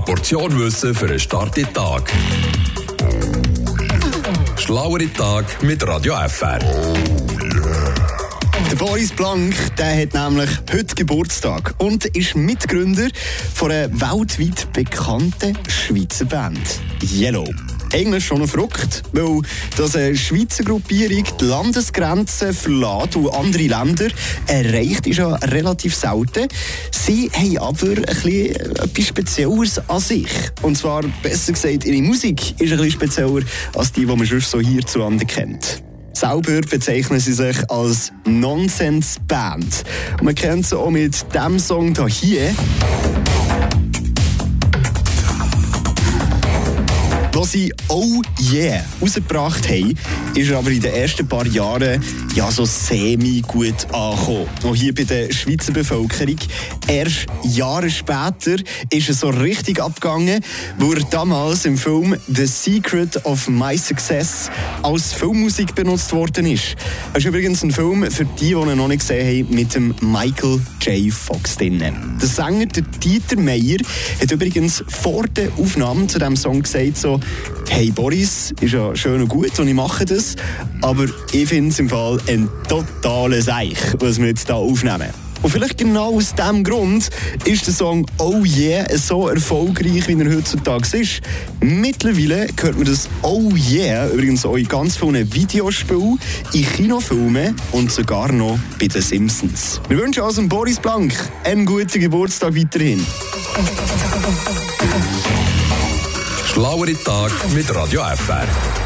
Eine Portion Wissen für einen starken Tag. Schlauere Tag mit Radio FR. Der Boris Blank der hat nämlich heute Geburtstag und ist Mitgründer von einer weltweit bekannten Schweizer Band, Yellow. Eigentlich schon verrückt, weil dass eine Schweizer Gruppierung die Landesgrenzen verlässt und andere Länder erreicht, ist ja relativ selten. Sie haben aber bisschen etwas Spezielles an sich. Und zwar, besser gesagt, ihre Musik ist bisschen spezieller als die, die man sonst so hierzulande kennt. Selber bezeichnen sie sich als Nonsense Band. Und man kennt sie auch mit dem Song hier. Was sie Oh Yeah rausgebracht haben, ist aber in den ersten paar Jahren ja so semi gut angekommen. Auch hier bei der Schweizer Bevölkerung. Erst Jahre später ist es so richtig abgegangen, wo er damals im Film The Secret of My Success als Filmmusik benutzt worden ist. Das ist übrigens ein Film für die, die ihn noch nicht gesehen haben, mit dem Michael J. Fox drin. Der Sänger, der Dieter Meyer, hat übrigens vor der Aufnahme zu diesem Song gesagt, so, hey Boris, ist ja schön und gut und ich mache das, aber ich finde es im Fall ein totales Seich, was wir jetzt hier aufnehmen. Und vielleicht genau aus diesem Grund ist der Song Oh Yeah so erfolgreich, wie er heutzutage ist. Mittlerweile hört man das Oh Yeah übrigens auch in ganz vielen Videospielen, in Kinofilmen und sogar noch bei den Simpsons. Wir wünschen also Boris Blank einen guten Geburtstag weiterhin. Schlauere Tag mit Radio FR.